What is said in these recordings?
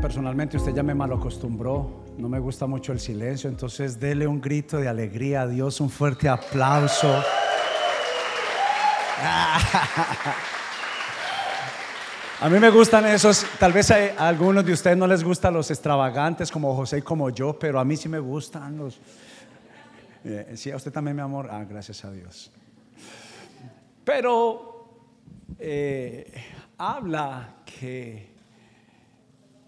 personalmente usted ya me mal acostumbró. No me gusta mucho el silencio, entonces dele un grito de alegría a Dios, un fuerte aplauso. A mí me gustan esos, tal vez a, algunos de ustedes no les gustan los extravagantes como José y como yo, pero a mí sí me gustan los... Eh, sí, a usted también, mi amor. Ah, gracias a Dios. Pero eh, habla que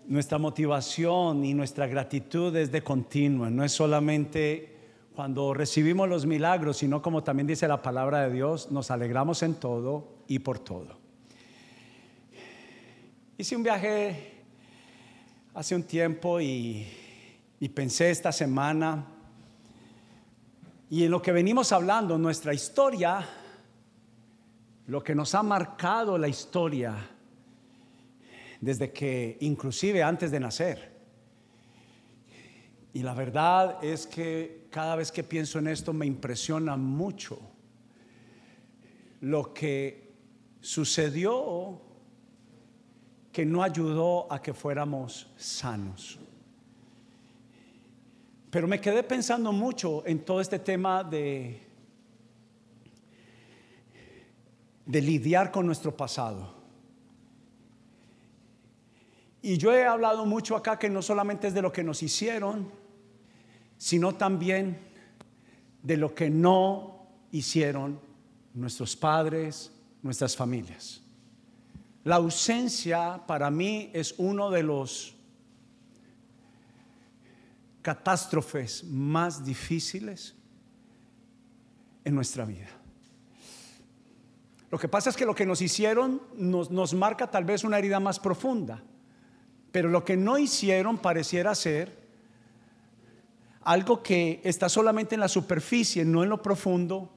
nuestra motivación y nuestra gratitud es de continuo, no es solamente cuando recibimos los milagros, sino como también dice la palabra de Dios, nos alegramos en todo y por todo. Hice un viaje hace un tiempo y, pensé esta semana, y en lo que venimos hablando, nuestra historia, lo que nos ha marcado la historia, desde que inclusive antes de nacer. Y la verdad es que cada vez que pienso en esto me impresiona mucho lo que sucedió que no ayudó a que fuéramos sanos. Pero me quedé pensando mucho en todo este tema de, de lidiar con nuestro pasado. Y yo he hablado mucho acá que no solamente es de lo que nos hicieron, sino también de lo que no hicieron nuestros padres, nuestras familias. La ausencia para mí es uno de los catástrofes más difíciles en nuestra vida. Lo que pasa es que lo que nos hicieron nos, nos, marca tal vez una herida más profunda, pero lo que no hicieron pareciera ser algo que está solamente en la superficie, no en lo profundo,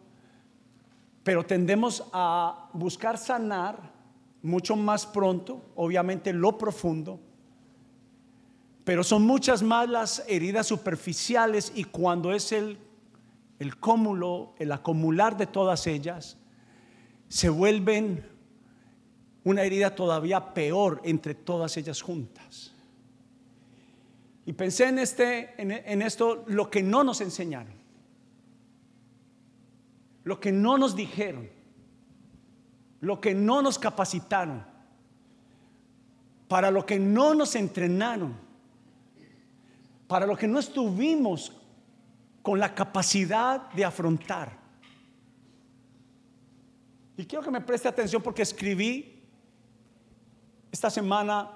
pero tendemos a buscar sanar mucho más pronto, obviamente lo profundo, pero son muchas más las heridas superficiales y cuando es el, el cúmulo, el acumular de todas ellas, se vuelven una herida todavía peor entre todas ellas juntas. Y pensé en, este, en, esto, lo que no nos enseñaron, lo que no nos dijeron lo que no nos capacitaron, para lo que no nos entrenaron, para lo que no estuvimos con la capacidad de afrontar. Y quiero que me preste atención porque escribí esta semana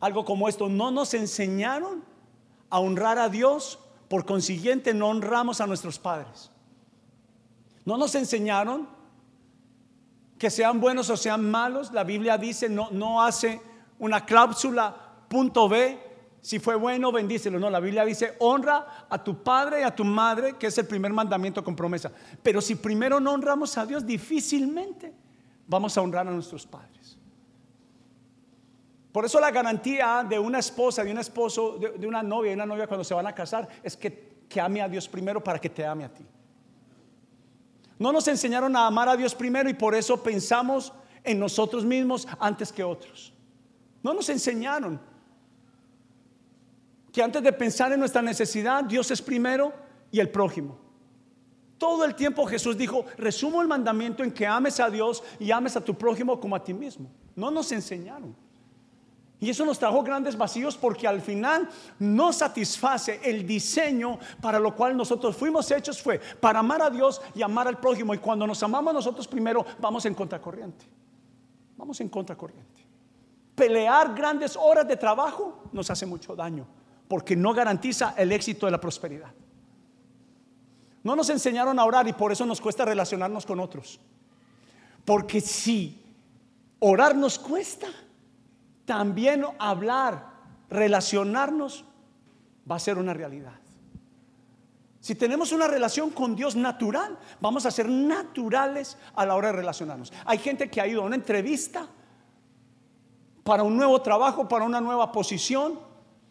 algo como esto. No nos enseñaron a honrar a Dios, por consiguiente no honramos a nuestros padres. No nos enseñaron que sean buenos o sean malos, la Biblia dice, no, no hace una cláusula punto B, si fue bueno, bendícelo. No, la Biblia dice, honra a tu padre y a tu madre, que es el primer mandamiento con promesa. Pero si primero no honramos a Dios, difícilmente vamos a honrar a nuestros padres. Por eso la garantía de una esposa, de un esposo, de, de una novia y una novia cuando se van a casar, es que ame a Dios primero para que te ame a ti. No nos enseñaron a amar a Dios primero y por eso pensamos en nosotros mismos antes que otros. No nos enseñaron que antes de pensar en nuestra necesidad, Dios es primero y el prójimo. Todo el tiempo Jesús dijo, resumo el mandamiento en que ames a Dios y ames a tu prójimo como a ti mismo. No nos enseñaron. Y eso nos trajo grandes vacíos porque al final no satisface el diseño para lo cual nosotros fuimos hechos fue para amar a Dios y amar al prójimo. Y cuando nos amamos nosotros primero, vamos en contracorriente. Vamos en contracorriente. Pelear grandes horas de trabajo nos hace mucho daño porque no garantiza el éxito de la prosperidad. No nos enseñaron a orar y por eso nos cuesta relacionarnos con otros. Porque si orar nos cuesta, también hablar, relacionarnos, va a ser una realidad. Si tenemos una relación con Dios natural, vamos a ser naturales a la hora de relacionarnos. Hay gente que ha ido a una entrevista para un nuevo trabajo, para una nueva posición,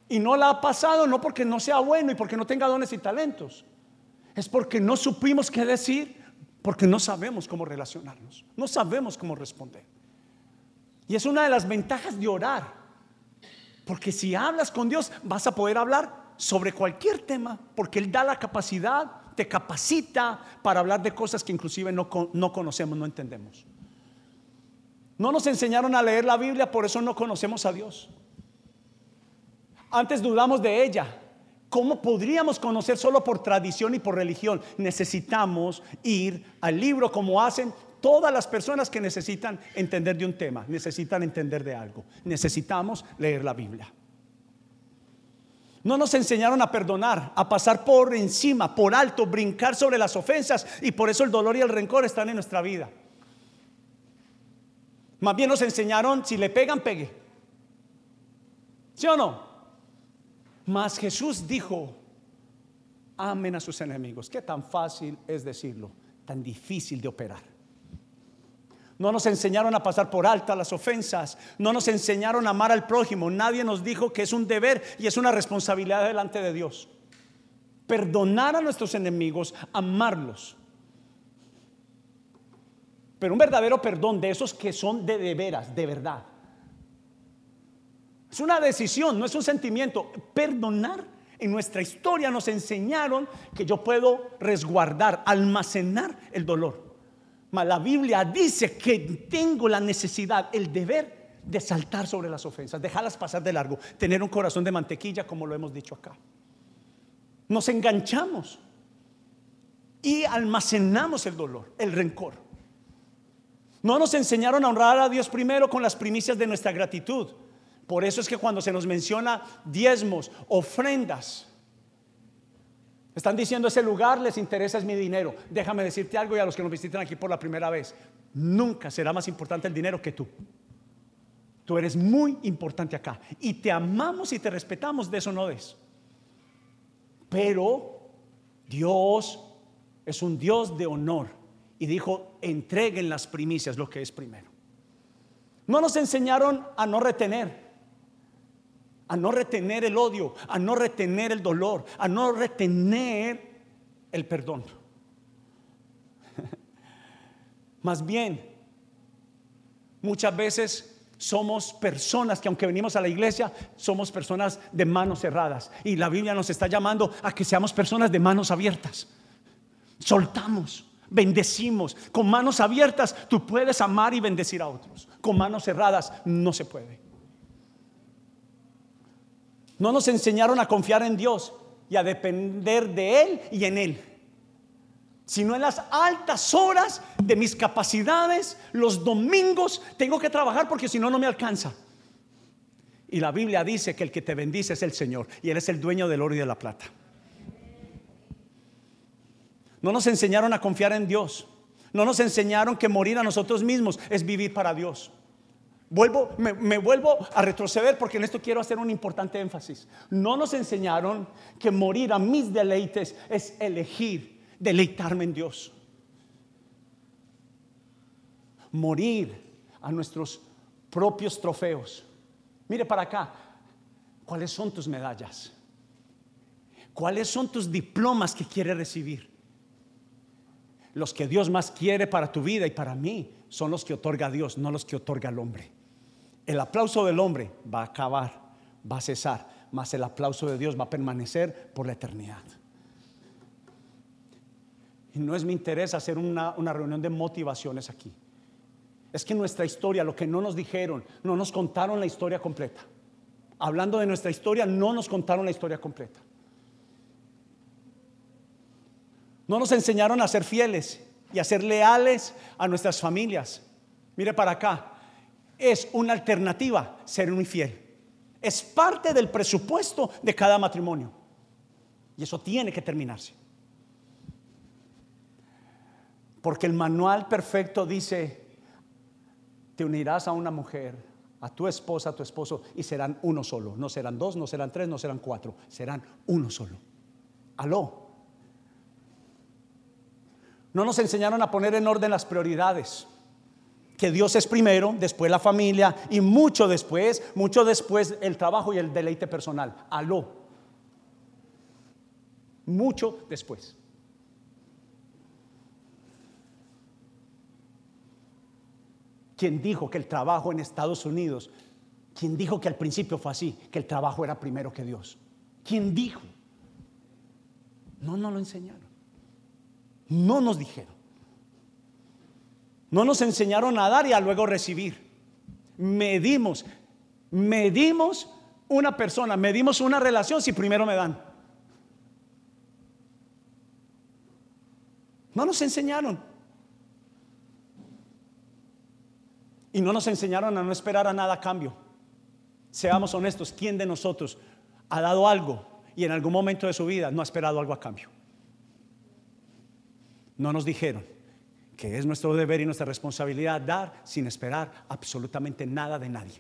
y no la ha pasado, no porque no sea bueno y porque no tenga dones y talentos. Es porque no supimos qué decir, porque no sabemos cómo relacionarnos, no sabemos cómo responder. Y es una de las ventajas de orar. Porque si hablas con Dios, vas a poder hablar sobre cualquier tema, porque Él da la capacidad, te capacita para hablar de cosas que inclusive no, no conocemos, no entendemos. No nos enseñaron a leer la Biblia, por eso no conocemos a Dios. Antes dudamos de ella. ¿Cómo podríamos conocer solo por tradición y por religión? Necesitamos ir al libro como hacen todas las personas que necesitan entender de un tema, necesitan entender de algo. Necesitamos leer la Biblia. No nos enseñaron a perdonar, a pasar por encima, por alto, brincar sobre las ofensas y por eso el dolor y el rencor están en nuestra vida. Más bien nos enseñaron, si le pegan, pegue. ¿Sí o no? Mas Jesús dijo, amen a sus enemigos. Qué tan fácil es decirlo, tan difícil de operar. No nos enseñaron a pasar por alta las ofensas. No nos enseñaron a amar al prójimo. Nadie nos dijo que es un deber y es una responsabilidad delante de Dios. Perdonar a nuestros enemigos, amarlos. Pero un verdadero perdón de esos que son de, de veras, de verdad. Es una decisión, no es un sentimiento. Perdonar en nuestra historia nos enseñaron que yo puedo resguardar, almacenar el dolor la Biblia dice que tengo la necesidad, el deber de saltar sobre las ofensas, dejarlas pasar de largo, tener un corazón de mantequilla, como lo hemos dicho acá. Nos enganchamos y almacenamos el dolor, el rencor. No nos enseñaron a honrar a Dios primero con las primicias de nuestra gratitud. Por eso es que cuando se nos menciona diezmos, ofrendas, están diciendo ese lugar les interesa es mi dinero. Déjame decirte algo y a los que nos visitan aquí por la primera vez, nunca será más importante el dinero que tú. Tú eres muy importante acá y te amamos y te respetamos, de eso no des. Pero Dios es un Dios de honor y dijo, entreguen las primicias, lo que es primero. No nos enseñaron a no retener a no retener el odio, a no retener el dolor, a no retener el perdón. Más bien, muchas veces somos personas que aunque venimos a la iglesia, somos personas de manos cerradas. Y la Biblia nos está llamando a que seamos personas de manos abiertas. Soltamos, bendecimos. Con manos abiertas tú puedes amar y bendecir a otros. Con manos cerradas no se puede. No nos enseñaron a confiar en Dios y a depender de Él y en Él, sino en las altas horas de mis capacidades, los domingos tengo que trabajar porque si no, no me alcanza. Y la Biblia dice que el que te bendice es el Señor y Él es el dueño del oro y de la plata. No nos enseñaron a confiar en Dios. No nos enseñaron que morir a nosotros mismos es vivir para Dios. Vuelvo, me, vuelvo a retroceder porque en esto quiero hacer un importante énfasis. No nos enseñaron que morir a mis deleites es elegir deleitarme en Dios. Morir a nuestros propios trofeos. Mire para acá, ¿cuáles son tus medallas? ¿Cuáles son tus diplomas que quieres recibir? Los que Dios más quiere para tu vida y para mí son los que otorga Dios, no los que otorga el hombre. El aplauso del hombre va a acabar, va a cesar, mas el aplauso de Dios va a permanecer por la eternidad. Y no es mi interés hacer una, una reunión de motivaciones aquí. Es que nuestra historia, lo que no nos dijeron, no nos contaron la historia completa. Hablando de nuestra historia, no nos contaron la historia completa. No nos enseñaron a ser fieles y a ser leales a nuestras familias. Mire para acá, es una alternativa ser un infiel. Es parte del presupuesto de cada matrimonio. Y eso tiene que terminarse. Porque el manual perfecto dice, te unirás a una mujer, a tu esposa, a tu esposo, y serán uno solo. No serán dos, no serán tres, no serán cuatro, serán uno solo. Aló. No nos enseñaron a poner en orden las prioridades que Dios es primero, después la familia y mucho después, mucho después el trabajo y el deleite personal. Aló. Mucho después. ¿Quién dijo que el trabajo en Estados Unidos ¿Quién dijo que al principio fue así? Que el trabajo era primero que Dios. ¿Quién dijo? No nos lo enseñaron. No nos dijeron. No nos enseñaron a dar y a luego recibir. Medimos, medimos una persona, medimos una relación si primero me dan. No nos enseñaron. Y no nos enseñaron a no esperar a nada a cambio. Seamos honestos, ¿quién de nosotros ha dado algo y en algún momento de su vida no ha esperado algo a cambio? No nos dijeron que es nuestro deber y nuestra responsabilidad dar sin esperar absolutamente nada de nadie.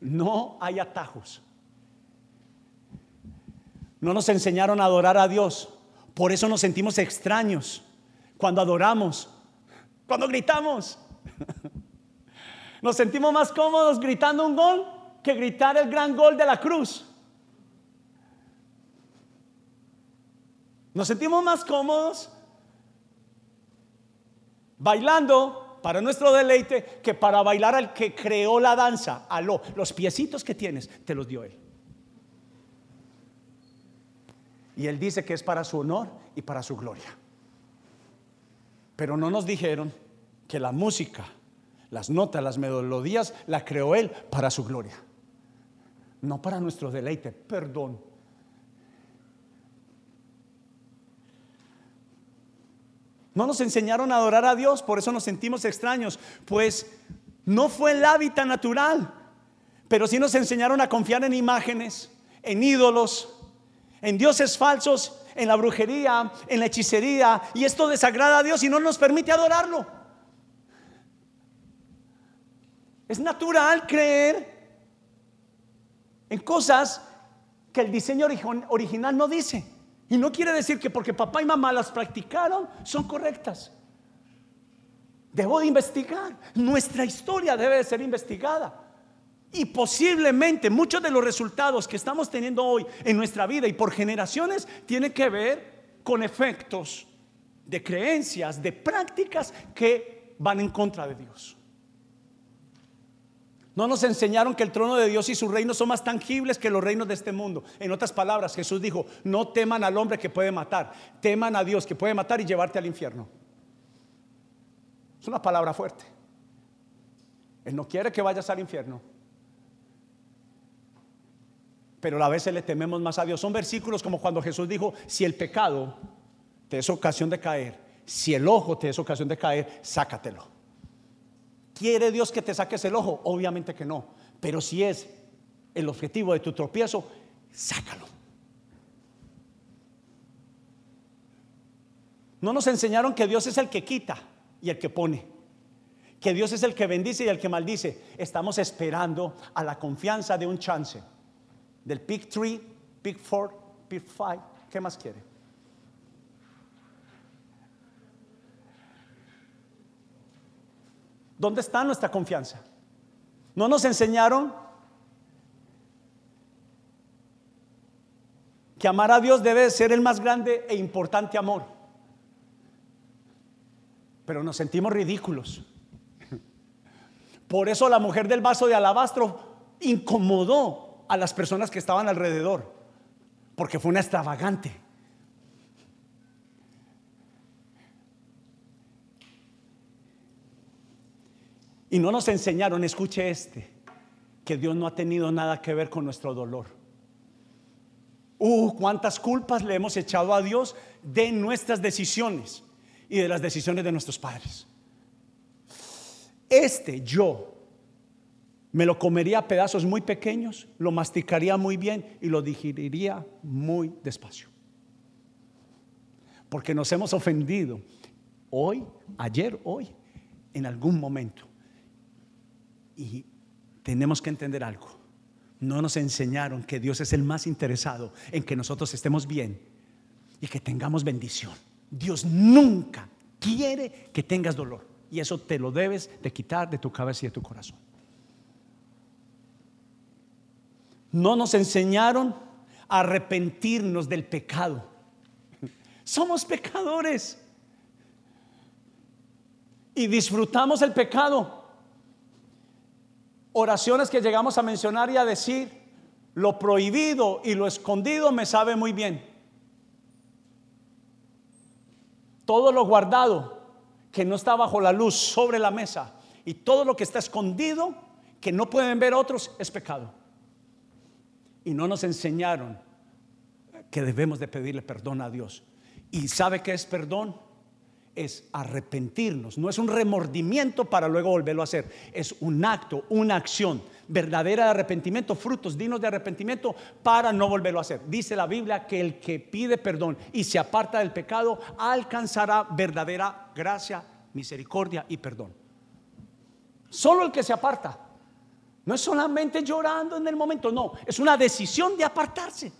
No hay atajos. No nos enseñaron a adorar a Dios. Por eso nos sentimos extraños cuando adoramos, cuando gritamos. Nos sentimos más cómodos gritando un gol que gritar el gran gol de la cruz. Nos sentimos más cómodos bailando para nuestro deleite que para bailar al que creó la danza. Aló, los piecitos que tienes te los dio él. Y él dice que es para su honor y para su gloria. Pero no nos dijeron que la música, las notas, las melodías, la creó él para su gloria. No para nuestro deleite, perdón. No nos enseñaron a adorar a Dios, por eso nos sentimos extraños, pues no fue el hábitat natural, pero sí nos enseñaron a confiar en imágenes, en ídolos, en dioses falsos, en la brujería, en la hechicería, y esto desagrada a Dios y no nos permite adorarlo. Es natural creer en cosas que el diseño original no dice. Y no quiere decir que porque papá y mamá las practicaron son correctas. Debo de investigar. Nuestra historia debe de ser investigada. Y posiblemente muchos de los resultados que estamos teniendo hoy en nuestra vida y por generaciones tienen que ver con efectos de creencias, de prácticas que van en contra de Dios. No nos enseñaron que el trono de Dios y su reino son más tangibles que los reinos de este mundo. En otras palabras, Jesús dijo, no teman al hombre que puede matar, teman a Dios que puede matar y llevarte al infierno. Es una palabra fuerte. Él no quiere que vayas al infierno pero a veces le tememos más a Dios. Son versículos como cuando Jesús dijo, si el pecado te es ocasión de caer, si el ojo te es ocasión de caer, sácatelo. ¿Quiere Dios que te saques el ojo? Obviamente que no, pero si es el objetivo de tu tropiezo, sácalo. No nos enseñaron que Dios es el que quita y el que pone. Que Dios es el que bendice y el que maldice. Estamos esperando a la confianza de un chance del Big 3, Big 4, Big 5. ¿Qué más quiere? ¿Dónde está nuestra confianza? ¿No nos enseñaron que amar a Dios debe ser el más grande e importante amor? Pero nos sentimos ridículos. Por eso la mujer del vaso de alabastro incomodó a las personas que estaban alrededor, porque fue una extravagante. Y no nos enseñaron, escuche este, que Dios no ha tenido nada que ver con nuestro dolor. Uh, cuántas culpas le hemos echado a Dios de nuestras decisiones y de las decisiones de nuestros padres. Este yo me lo comería a pedazos muy pequeños, lo masticaría muy bien y lo digeriría muy despacio. Porque nos hemos ofendido hoy, ayer, hoy, en algún momento. Y tenemos que entender algo. No nos enseñaron que Dios es el más interesado en que nosotros estemos bien y que tengamos bendición. Dios nunca quiere que tengas dolor. Y eso te lo debes de quitar de tu cabeza y de tu corazón. no nos enseñaron a arrepentirnos del pecado. Somos pecadores. y disfrutamos el pecado. Oraciones que llegamos a mencionar y a decir, lo prohibido y lo escondido me sabe muy bien. Todo lo guardado que no está bajo la luz sobre la mesa y todo lo que está escondido que no pueden ver otros es pecado. Y no nos enseñaron que debemos de pedirle perdón a Dios. ¿Y sabe qué es perdón? Es arrepentirnos. No es un remordimiento para luego volverlo a hacer. Es un acto, una acción verdadera de arrepentimiento, frutos dignos de arrepentimiento para no volverlo a hacer. Dice la Biblia que el que pide perdón y se aparta del pecado alcanzará verdadera gracia, misericordia y perdón. Solo el que se aparta. No es solamente llorando en el momento, no, es una decisión de apartarse.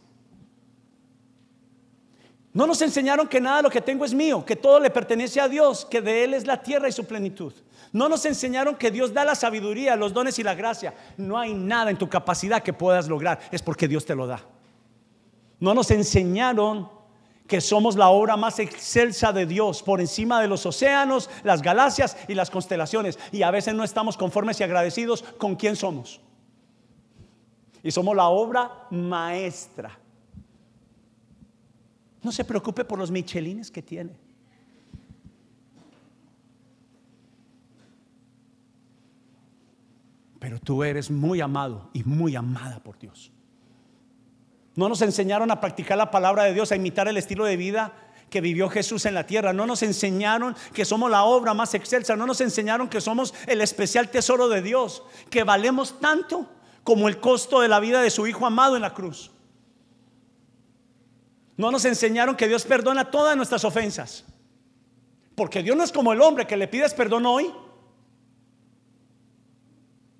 No nos enseñaron que nada de lo que tengo es mío, que todo le pertenece a Dios, que de Él es la tierra y su plenitud. No nos enseñaron que Dios da la sabiduría, los dones y la gracia. No hay nada en tu capacidad que puedas lograr, es porque Dios te lo da. No nos enseñaron que somos la obra más excelsa de Dios por encima de los océanos, las galaxias y las constelaciones. Y a veces no estamos conformes y agradecidos con quién somos. Y somos la obra maestra no se preocupe por los michelines que tiene. Pero tú eres muy amado y muy amada por Dios. No nos enseñaron a practicar la palabra de Dios, a imitar el estilo de vida que vivió Jesús en la tierra. No nos enseñaron que somos la obra más excelsa. No nos enseñaron que somos el especial tesoro de Dios, que valemos tanto como el costo de la vida de su Hijo amado en la cruz. No nos enseñaron que Dios perdona todas nuestras ofensas. Porque Dios no es como el hombre que le pides perdón hoy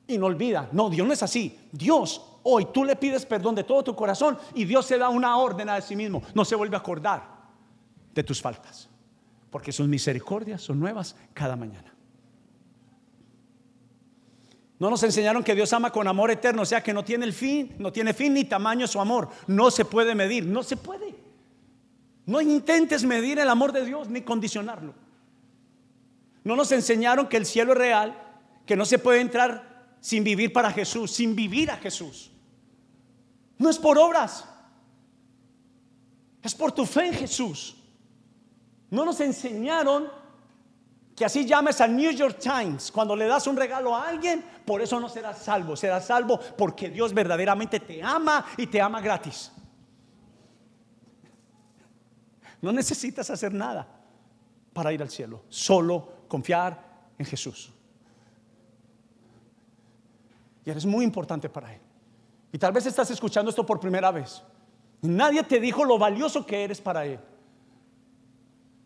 y no olvida. No, Dios no es así. Dios hoy tú le pides perdón de todo tu corazón y Dios se da una orden a sí mismo. No se vuelve a acordar de tus faltas. Porque sus misericordias son nuevas cada mañana. No nos enseñaron que Dios ama con amor eterno, o sea que no tiene el fin, no tiene fin ni tamaño su amor. No se puede medir, no se puede. No intentes medir el amor de Dios ni condicionarlo. No nos enseñaron que el cielo es real, que no se puede entrar sin vivir para Jesús, sin vivir a Jesús. No es por obras, es por tu fe en Jesús. No nos enseñaron que así llames al New York Times cuando le das un regalo a alguien, por eso no serás salvo, serás salvo porque Dios verdaderamente te ama y te ama gratis. No necesitas hacer nada para ir al cielo, solo confiar en Jesús. Y eres muy importante para Él. Y tal vez estás escuchando esto por primera vez. Nadie te dijo lo valioso que eres para Él.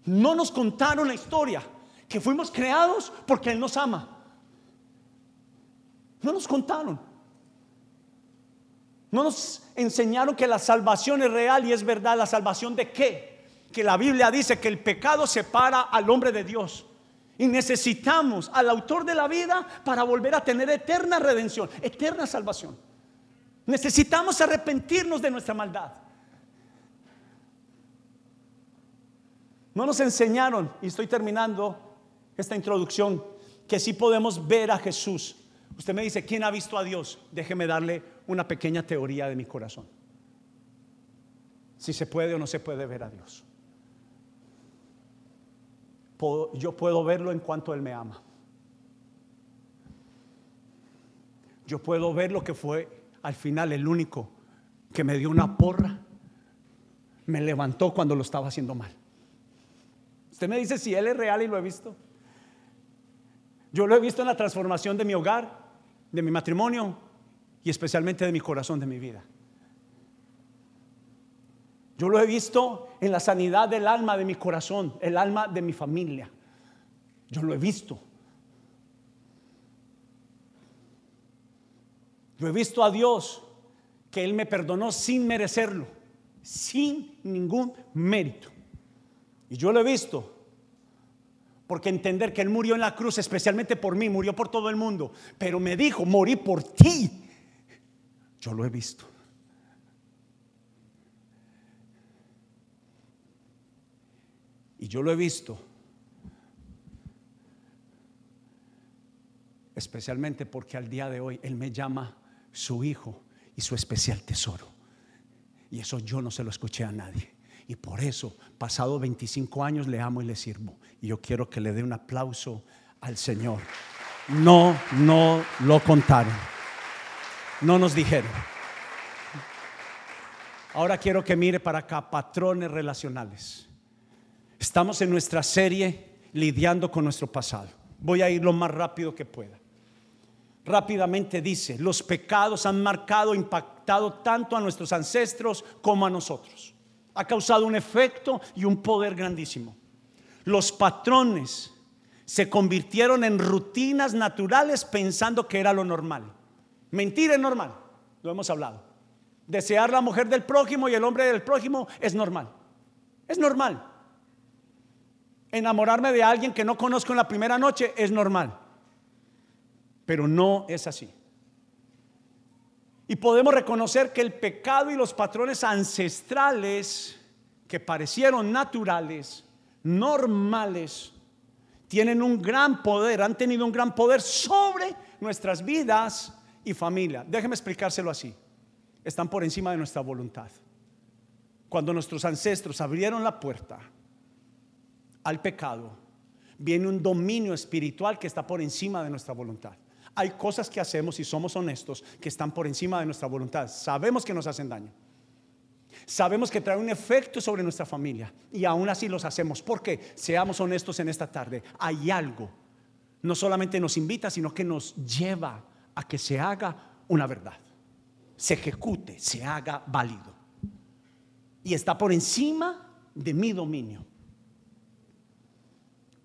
No nos contaron la historia, que fuimos creados porque Él nos ama. No nos contaron. No nos enseñaron que la salvación es real y es verdad. ¿La salvación de qué? Que la Biblia dice que el pecado separa al hombre de Dios. Y necesitamos al autor de la vida para volver a tener eterna redención, eterna salvación. Necesitamos arrepentirnos de nuestra maldad. No nos enseñaron, y estoy terminando esta introducción, que si podemos ver a Jesús. Usted me dice, ¿quién ha visto a Dios? Déjeme darle una pequeña teoría de mi corazón. Si se puede o no se puede ver a Dios yo puedo verlo en cuanto Él me ama. Yo puedo ver lo que fue al final el único que me dio una porra, me levantó cuando lo estaba haciendo mal. Usted me dice si Él es real y lo he visto. Yo lo he visto en la transformación de mi hogar, de mi matrimonio y especialmente de mi corazón, de mi vida. Yo lo he visto en la sanidad del alma de mi corazón, el alma de mi familia. Yo lo he visto. Yo he visto a Dios que Él me perdonó sin merecerlo, sin ningún mérito. Y yo lo he visto porque entender que Él murió en la cruz especialmente por mí, murió por todo el mundo, pero me dijo, morí por ti. Yo lo he visto. Y yo lo he visto especialmente porque al día de hoy Él me llama su hijo y su especial tesoro. Y eso yo no se lo escuché a nadie. Y por eso, pasado 25 años, le amo y le sirvo. Y yo quiero que le dé un aplauso al Señor. No, no lo contaron. No nos dijeron. Ahora quiero que mire para acá, patrones relacionales. Estamos en nuestra serie lidiando con nuestro pasado. Voy a ir lo más rápido que pueda. Rápidamente dice, los pecados han marcado, impactado tanto a nuestros ancestros como a nosotros. Ha causado un efecto y un poder grandísimo. Los patrones se convirtieron en rutinas naturales pensando que era lo normal. Mentira es normal, lo hemos hablado. Desear la mujer del prójimo y el hombre del prójimo es normal. Es normal. Enamorarme de alguien que no conozco en la primera noche es normal. Pero no es así. Y podemos reconocer que el pecado y los patrones ancestrales que parecieron naturales, normales, tienen un gran poder, han tenido un gran poder sobre nuestras vidas y familia. Déjeme explicárselo así están por encima de nuestra voluntad. Cuando nuestros ancestros abrieron la puerta al pecado, viene un dominio espiritual que está por encima de nuestra voluntad. Hay cosas que hacemos, y somos honestos, que están por encima de nuestra voluntad. Sabemos que nos hacen daño. Sabemos que trae un efecto sobre nuestra familia y aún así los hacemos. Porque, seamos honestos en esta tarde, hay algo, no solamente nos invita, sino que nos lleva a que se haga una verdad se ejecute, se haga válido. Y está por encima de mi dominio.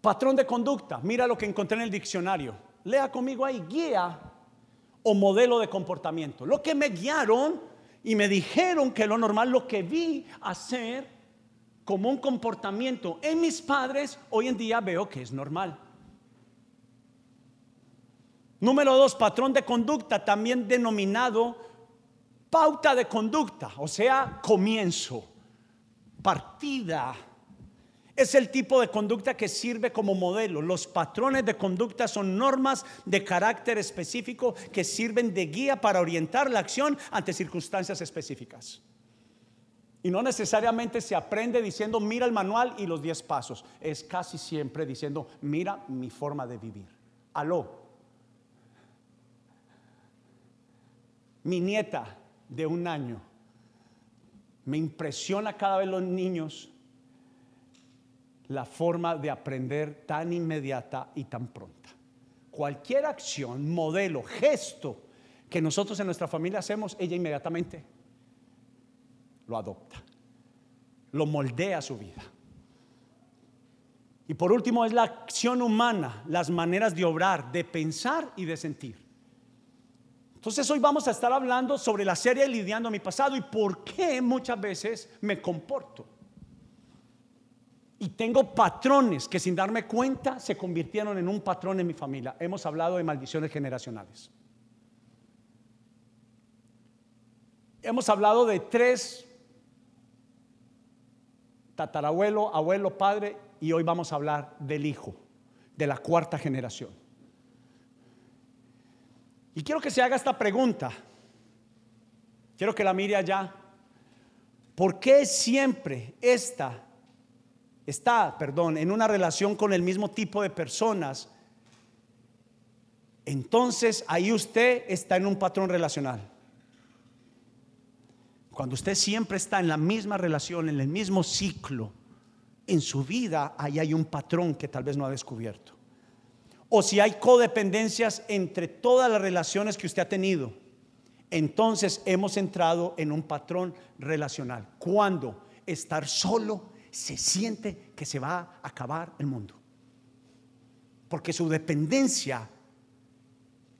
Patrón de conducta, mira lo que encontré en el diccionario. Lea conmigo ahí, guía o modelo de comportamiento. Lo que me guiaron y me dijeron que lo normal, lo que vi hacer como un comportamiento en mis padres, hoy en día veo que es normal. Número dos, patrón de conducta, también denominado pauta de conducta, o sea, comienzo, partida. Es el tipo de conducta que sirve como modelo. Los patrones de conducta son normas de carácter específico que sirven de guía para orientar la acción ante circunstancias específicas. Y no necesariamente se aprende diciendo, mira el manual y los 10 pasos. Es casi siempre diciendo, mira mi forma de vivir. Aló. Mi nieta de un año. Me impresiona cada vez los niños la forma de aprender tan inmediata y tan pronta. Cualquier acción, modelo, gesto que nosotros en nuestra familia hacemos, ella inmediatamente lo adopta, lo moldea su vida. Y por último es la acción humana, las maneras de obrar, de pensar y de sentir. Entonces hoy vamos a estar hablando sobre la serie Lidiando mi pasado y por qué muchas veces me comporto. Y tengo patrones que sin darme cuenta se convirtieron en un patrón en mi familia. Hemos hablado de maldiciones generacionales. Hemos hablado de tres, tatarabuelo, abuelo, padre, y hoy vamos a hablar del hijo, de la cuarta generación. Y quiero que se haga esta pregunta. Quiero que la mire allá. ¿Por qué siempre esta está, perdón, en una relación con el mismo tipo de personas? Entonces ahí usted está en un patrón relacional. Cuando usted siempre está en la misma relación, en el mismo ciclo, en su vida, ahí hay un patrón que tal vez no ha descubierto o si hay codependencias entre todas las relaciones que usted ha tenido, entonces hemos entrado en un patrón relacional. Cuando estar solo se siente que se va a acabar el mundo. Porque su dependencia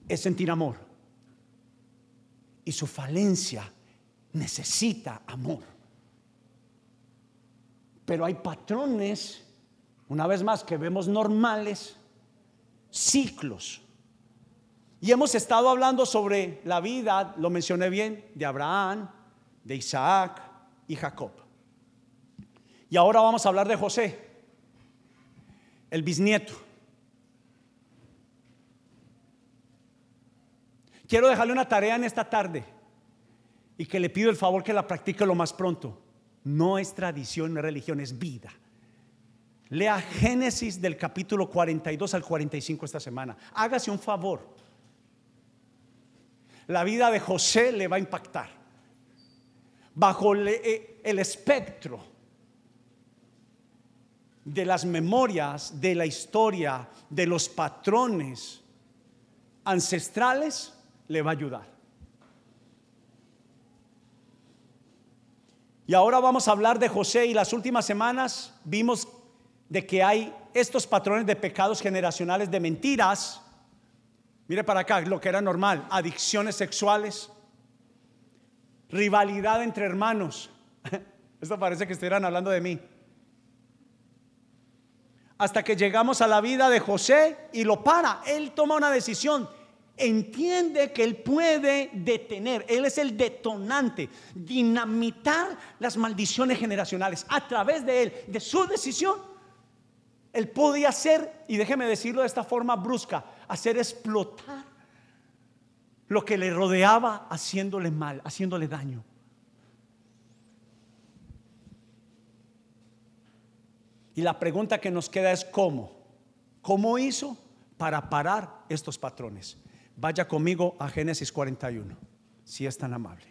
es sentir amor. Y su falencia necesita amor. Pero hay patrones, una vez más, que vemos normales ciclos. Y hemos estado hablando sobre la vida, lo mencioné bien, de Abraham, de Isaac y Jacob. Y ahora vamos a hablar de José, el bisnieto. Quiero dejarle una tarea en esta tarde y que le pido el favor que la practique lo más pronto. No es tradición, no es religión, es vida. Lea Génesis del capítulo 42 al 45 esta semana. Hágase un favor. La vida de José le va a impactar. Bajo eh, el espectro de las memorias, de la historia, de los patrones ancestrales, le va a ayudar. Y ahora vamos a hablar de José y las últimas semanas vimos de que hay estos patrones de pecados generacionales de mentiras. Mire para acá, lo que era normal, adicciones sexuales, rivalidad entre hermanos. Esto parece que estuvieran hablando de mí. Hasta que llegamos a la vida de José y lo para. Él toma una decisión entiende que Él puede detener, Él es el detonante, dinamitar las maldiciones generacionales a través de Él, de su decisión. Él podía hacer, y déjeme decirlo de esta forma brusca, hacer explotar lo que le rodeaba haciéndole mal, haciéndole daño. Y la pregunta que nos queda es cómo. ¿Cómo hizo para parar estos patrones? Vaya conmigo a Génesis 41, si es tan amable.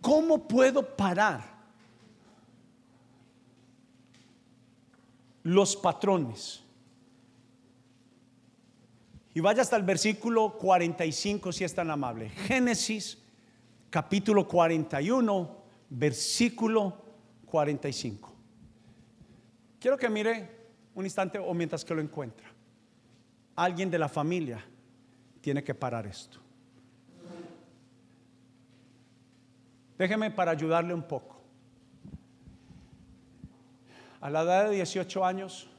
¿Cómo puedo parar los patrones? Y vaya hasta el versículo 45 si es tan amable. Génesis capítulo 41, versículo 45. Quiero que mire un instante o mientras que lo encuentra alguien de la familia tiene que parar esto. Déjeme para ayudarle un poco. A la edad de 18 años,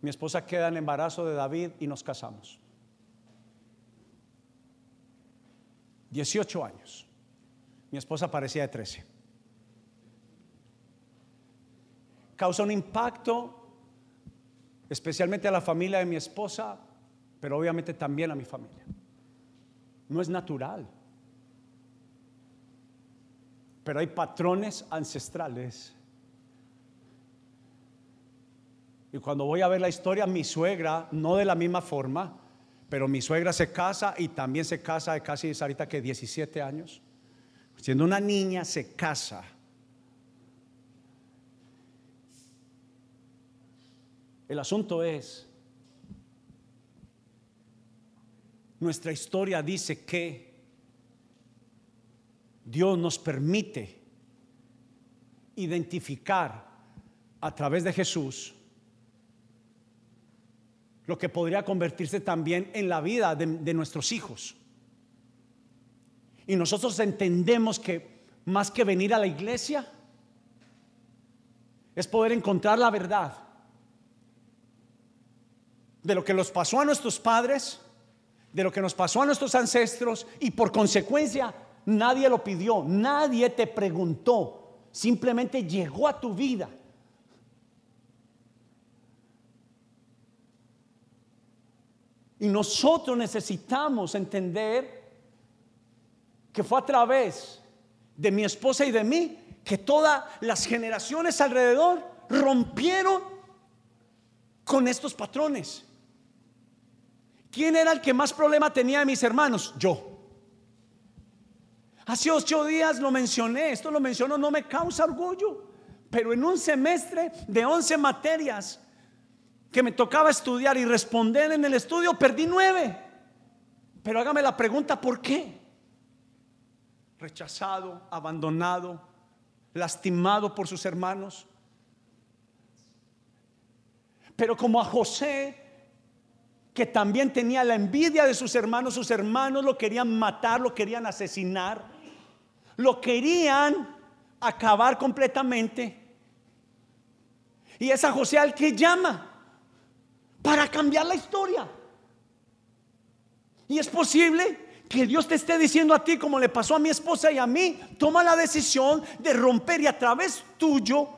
mi esposa queda en embarazo de David y nos casamos. 18 años. Mi esposa parecía de 13. Causa un impacto especialmente a la familia de mi esposa, pero obviamente también a mi familia. No es natural. Pero hay patrones ancestrales. Y cuando voy a ver la historia, mi suegra, no de la misma forma, pero mi suegra se casa y también se casa de casi ahorita que 17 años. Siendo una niña, se casa El asunto es, nuestra historia dice que Dios nos permite identificar a través de Jesús lo que podría convertirse también en la vida de, nuestros hijos. Y nosotros entendemos que más que venir a la iglesia, es poder encontrar la verdad de lo que nos pasó a nuestros padres, de lo que nos pasó a nuestros ancestros y por consecuencia nadie lo pidió, nadie te preguntó, simplemente llegó a tu vida. Y nosotros necesitamos entender que fue a través de mi esposa y de mí que todas las generaciones alrededor rompieron con estos patrones. ¿Quién era el que más problema tenía de mis hermanos? Yo. Hace ocho días lo mencioné, esto lo menciono, no me causa orgullo, pero en un semestre de once materias que me tocaba estudiar y responder en el estudio, perdí nueve. Pero hágame la pregunta, ¿por qué? Rechazado, abandonado, lastimado por sus hermanos. Pero como a José que también tenía la envidia de sus hermanos. Sus hermanos lo querían matar, lo querían asesinar, lo querían acabar completamente. Y es a José al que llama para cambiar la historia. Y es posible que Dios te esté diciendo a ti, como le pasó a mi esposa y a mí, toma la decisión de romper y a través tuyo,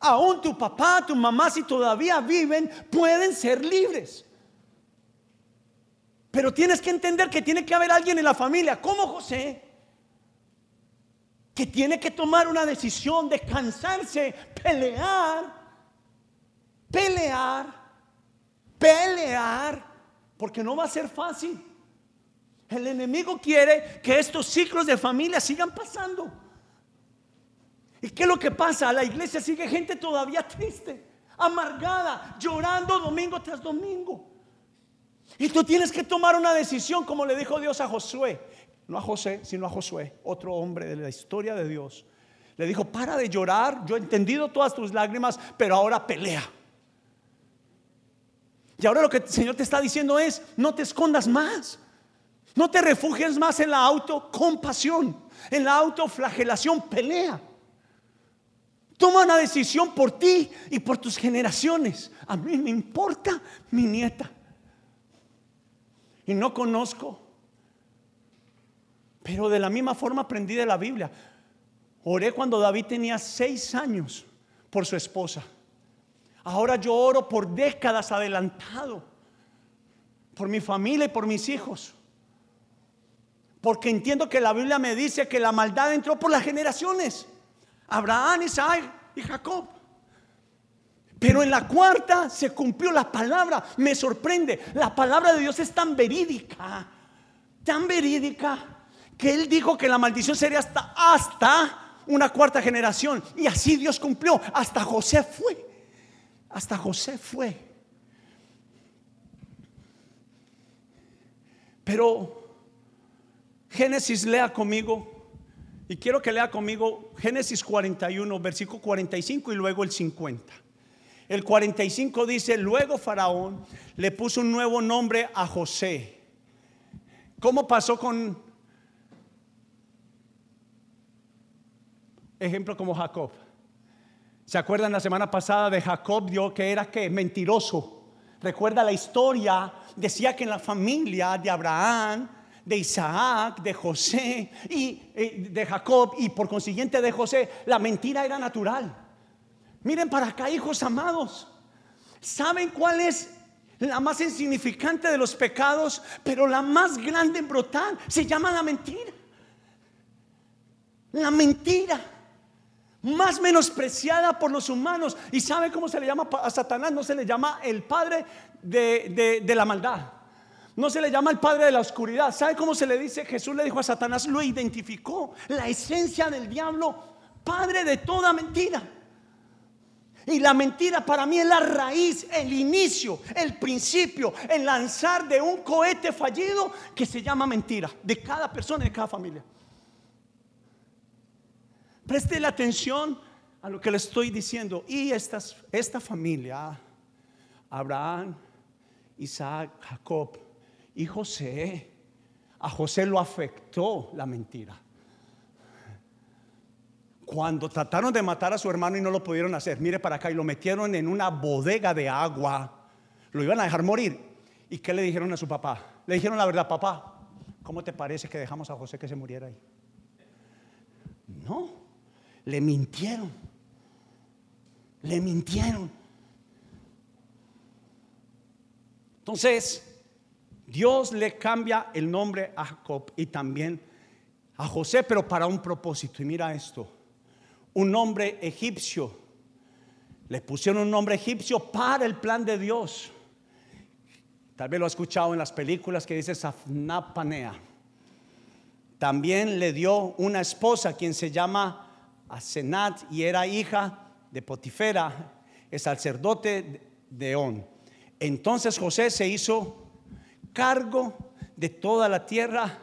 aún tu papá, tu mamá, si todavía viven, pueden ser libres. Pero tienes que entender que tiene que haber alguien en la familia, como José, que tiene que tomar una decisión de cansarse, pelear, pelear, pelear, porque no va a ser fácil. El enemigo quiere que estos ciclos de familia sigan pasando. ¿Y qué es lo que pasa? A la iglesia sigue gente todavía triste, amargada, llorando domingo tras domingo. Y tú tienes que tomar una decisión como le dijo Dios a Josué. No a José, sino a Josué, otro hombre de la historia de Dios. Le dijo, para de llorar, yo he entendido todas tus lágrimas, pero ahora pelea. Y ahora lo que el Señor te está diciendo es, no te escondas más. No te refugies más en la autocompasión, en la autoflagelación, pelea. Toma una decisión por ti y por tus generaciones. A mí me importa mi nieta. Y no conozco. Pero de la misma forma aprendí de la Biblia. Oré cuando David tenía seis años por su esposa. Ahora yo oro por décadas adelantado. Por mi familia y por mis hijos. Porque entiendo que la Biblia me dice que la maldad entró por las generaciones. Abraham, Isaac y Jacob. Pero en la cuarta se cumplió la palabra. Me sorprende. La palabra de Dios es tan verídica, tan verídica, que Él dijo que la maldición sería hasta, una cuarta generación. Y así Dios cumplió. Hasta José fue. Hasta José fue. Pero Génesis lea conmigo y quiero que lea conmigo Génesis 41, versículo 45 y luego el 50. El 45 dice, luego Faraón le puso un nuevo nombre a José. ¿Cómo pasó con ejemplo como Jacob? ¿Se acuerdan la semana pasada de Jacob, dio que era que mentiroso? Recuerda la historia, decía que en la familia de Abraham de Isaac, de José y eh, de Jacob y por consiguiente de José, la mentira era natural. Miren para acá, hijos amados. ¿Saben cuál es la más insignificante de los pecados, pero la más grande en brotar? Se llama la mentira. La mentira más menospreciada por los humanos. ¿Y sabe cómo se le llama a Satanás? No se le llama el padre de, de la maldad. No se le llama el padre de la oscuridad. ¿Sabe cómo se le dice? Jesús le dijo a Satanás, lo identificó. La esencia del diablo, padre de toda mentira. Y la mentira para mí es la raíz, el inicio, el principio, el lanzar de un cohete fallido que se llama mentira, de cada persona, de cada familia. Preste la atención a lo que le estoy diciendo. Y esta familia, Abraham, Isaac, Jacob, y José, a José lo afectó la mentira. Cuando trataron de matar a su hermano y no lo pudieron hacer, mire para acá, y lo metieron en una bodega de agua, lo iban a dejar morir. ¿Y qué le dijeron a su papá? Le dijeron la verdad, papá, ¿cómo te parece que dejamos a José que se muriera ahí? No, le mintieron. Le mintieron. Entonces, Dios le cambia el nombre a Jacob y también a José, pero para un propósito. Y mira esto, un nombre egipcio. Le pusieron un nombre egipcio para el plan de Dios. Tal vez lo ha escuchado en las películas que dice Safnapanea. También le dio una esposa quien se llama Asenat y era hija de Potifera, el sacerdote de On. Entonces José se hizo cargo de toda la tierra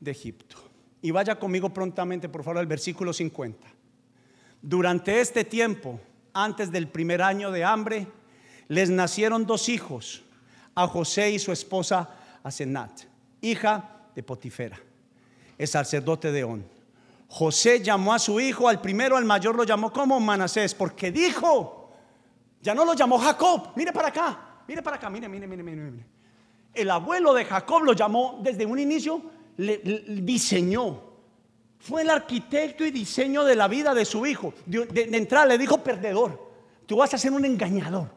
de Egipto. Y vaya conmigo prontamente, por favor, al versículo 50. Durante este tiempo, antes del primer año de hambre, les nacieron dos hijos, a José y su esposa Asenat, hija de Potifera, el sacerdote de On. José llamó a su hijo, al primero, al mayor lo llamó como Manasés, porque dijo, ya no lo llamó Jacob, mire para acá, mire para acá, mire, mire, mire, mire. mire el abuelo de Jacob lo llamó desde un inicio, le, diseñó. Fue el arquitecto y diseño de la vida de su hijo. De, entrada le dijo perdedor, tú vas a ser un engañador.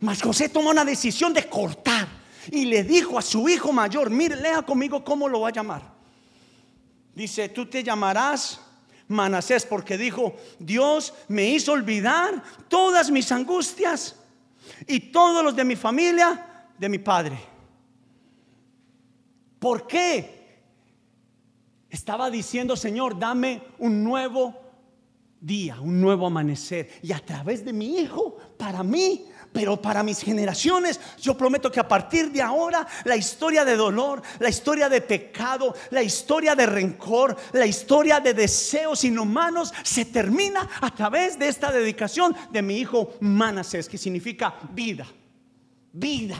Mas José tomó una decisión de cortar, y le dijo a su hijo mayor, mire, lea conmigo cómo lo va a llamar. Dice, tú te llamarás Manasés porque dijo, Dios me hizo olvidar todas mis angustias y todos los de mi familia, de mi padre. ¿Por qué? Estaba diciendo, Señor, dame un nuevo día, un nuevo amanecer. Y a través de mi hijo, para mí, pero para mis generaciones, yo prometo que a partir de ahora la historia de dolor, la historia de pecado, la historia de rencor, la historia de deseos inhumanos se termina a través de esta dedicación de mi hijo Manases, que significa vida, vida.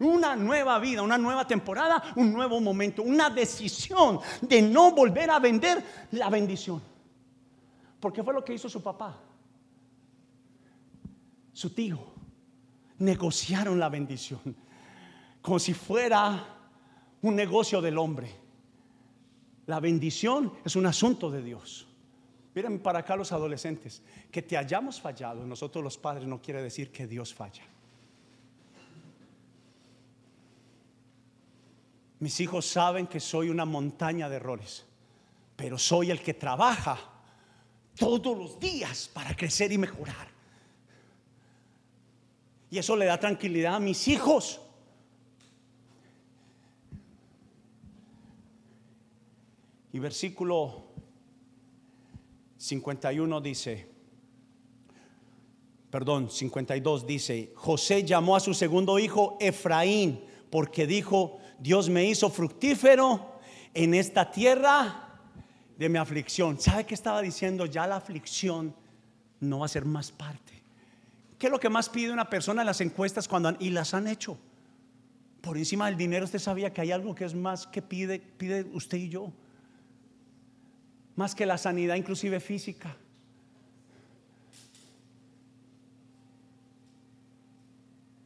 Una nueva vida, una nueva temporada, un nuevo momento, una decisión de no volver a vender la bendición. Porque fue lo que hizo su papá, su tío negociaron la bendición como si fuera un negocio del hombre. La bendición es un asunto de Dios. Miren para acá los adolescentes, que te hayamos fallado, nosotros los padres no quiere decir que Dios falla. Mis hijos saben que soy una montaña de errores, pero soy el que trabaja todos los días para crecer y mejorar. Y eso le da tranquilidad a mis hijos. Y versículo 51 dice, perdón, 52 dice, José llamó a su segundo hijo Efraín porque dijo, Dios me hizo fructífero en esta tierra de mi aflicción. ¿Sabe qué estaba diciendo? Ya la aflicción no va a ser más parte ¿Qué es lo que más pide una persona en las encuestas cuando y las han hecho? Por encima del dinero, usted sabía que hay algo que es más que pide, pide usted y yo. Más que la sanidad, inclusive física.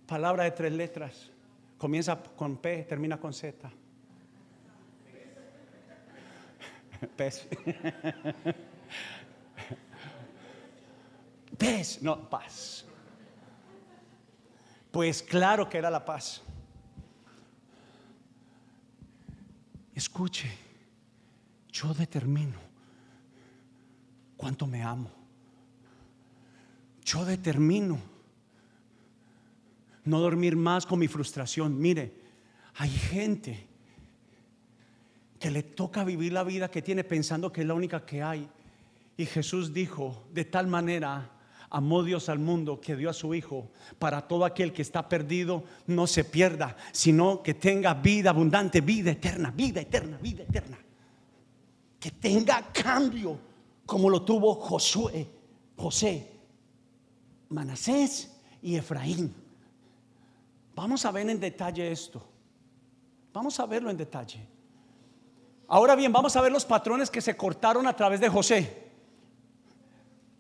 Palabra de tres letras. Comienza con P, termina con Z. Pez. Pez, no, paz. Pues claro que era la paz. Escuche, yo determino cuánto me amo. Yo determino no dormir más con mi frustración. Mire, hay gente que le toca vivir la vida que tiene pensando que es la única que hay. Y Jesús dijo, de tal manera amó Dios al mundo que dio a su Hijo para todo aquel que está perdido no se pierda, sino que tenga vida abundante, vida eterna, vida eterna, vida eterna. Que tenga cambio como lo tuvo Josué, José, Manasés y Efraín. Vamos a ver en detalle esto. Vamos a verlo en detalle. Ahora bien, vamos a ver los patrones que se cortaron a través de José.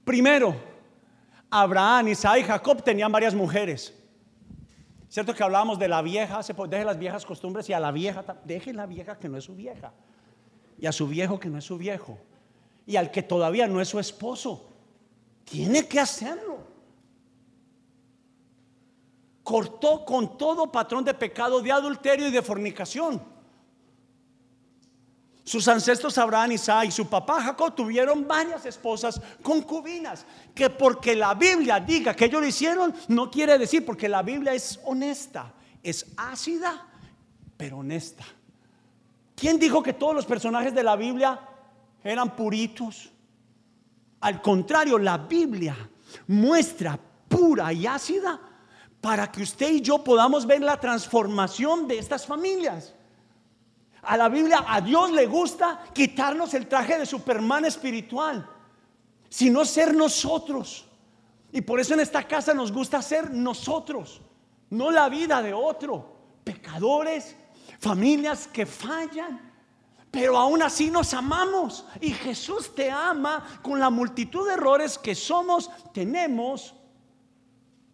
Primero, Abraham, Isaac y Jacob tenían varias mujeres. Cierto que hablábamos de la vieja, deje las viejas costumbres y a la vieja, deje la vieja que no es su vieja. Y a su viejo que no es su viejo. Y al que todavía no es su esposo. Tiene que hacerlo. Cortó con todo patrón de pecado, de adulterio y de fornicación. Sus ancestros Abraham, Isaac y su papá Jacob tuvieron varias esposas concubinas. Que porque la Biblia diga que ellos lo hicieron, no quiere decir porque la Biblia es honesta. Es ácida, pero honesta. ¿Quién dijo que todos los personajes de la Biblia eran puritos? Al contrario, la Biblia muestra pura y ácida para que usted y yo podamos ver la transformación de estas familias. A la Biblia, a Dios le gusta quitarnos el traje de Superman espiritual, sino ser nosotros. Y por eso en esta casa nos gusta ser nosotros, no la vida de otro. Pecadores, familias que fallan, pero aún así nos amamos. Y Jesús te ama con la multitud de errores que somos, tenemos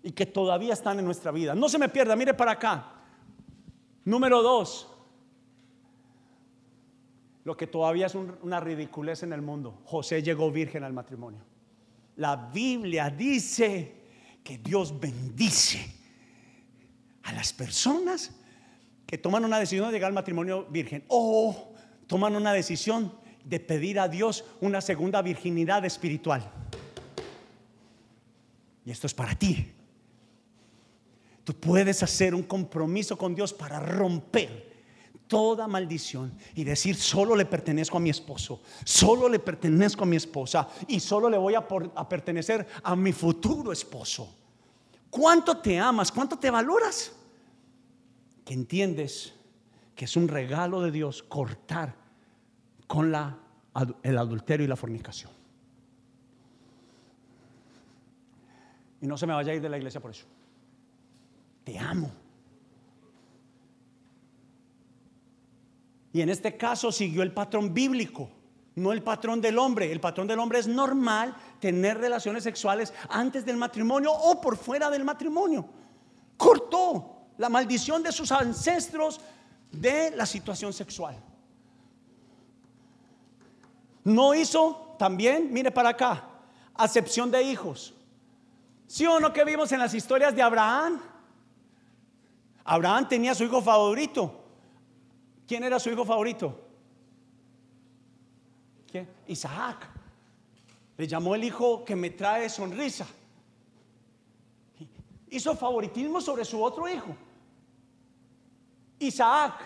y que todavía están en nuestra vida. No se me pierda, mire para acá. Número dos, lo que todavía es una ridiculez en el mundo. José llegó virgen al matrimonio. La Biblia dice que Dios bendice a las personas que toman una decisión de llegar al matrimonio virgen o toman una decisión de pedir a Dios una segunda virginidad espiritual. Y esto es para ti. Tú puedes hacer un compromiso con Dios para romper toda maldición y decir, solo le pertenezco a mi esposo, solo le pertenezco a mi esposa y solo le voy a, pertenecer a mi futuro esposo. ¿Cuánto te amas? ¿Cuánto te valoras? Que entiendes que es un regalo de Dios cortar con el adulterio y la fornicación. Y no se me vaya a ir de la iglesia por eso. Te amo. Y en este caso siguió el patrón bíblico, no el patrón del hombre. El patrón del hombre es normal tener relaciones sexuales antes del matrimonio o por fuera del matrimonio. Cortó la maldición de sus ancestros de la situación sexual. No hizo también, mire para acá, acepción de hijos. ¿Sí o no que vimos en las historias de Abraham? Abraham tenía su hijo favorito. ¿Quién era su hijo favorito? ¿Quién? Isaac. Le llamó el hijo que me trae sonrisa. Hizo favoritismo sobre su otro hijo. Isaac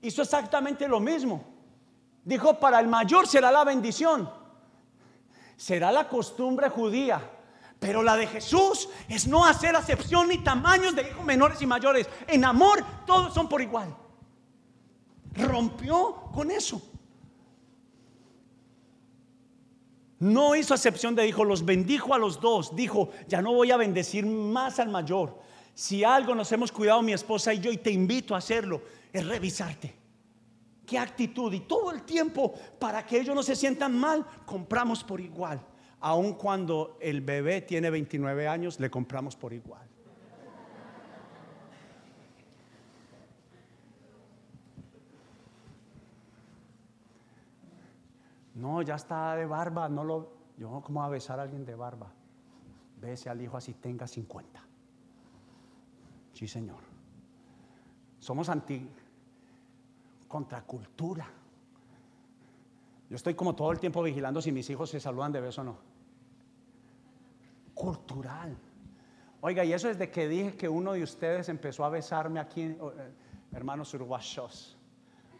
hizo exactamente lo mismo. Dijo, para el mayor será la bendición. Será la costumbre judía. Pero la de Jesús es no hacer acepción ni tamaños de hijos menores y mayores. En amor todos son por igual. Rompió con eso. No hizo acepción de hijos, los bendijo a los dos. Dijo, ya no voy a bendecir más al mayor. Si algo nos hemos cuidado mi esposa y yo y te invito a hacerlo, es revisarte. ¿Qué actitud? Y todo el tiempo, para que ellos no se sientan mal, compramos por igual aun cuando el bebé tiene 29 años, le compramos por igual. No, ya está de barba, no lo. Yo, ¿cómo a besar a alguien de barba? Bese al hijo así tenga 50. Sí, Señor. Somos anti contracultura. Yo estoy como todo el tiempo vigilando si mis hijos se saludan de beso o no cultural. Oiga, y eso es de que dije que uno de ustedes empezó a besarme aquí, eh, hermanos uruguayos.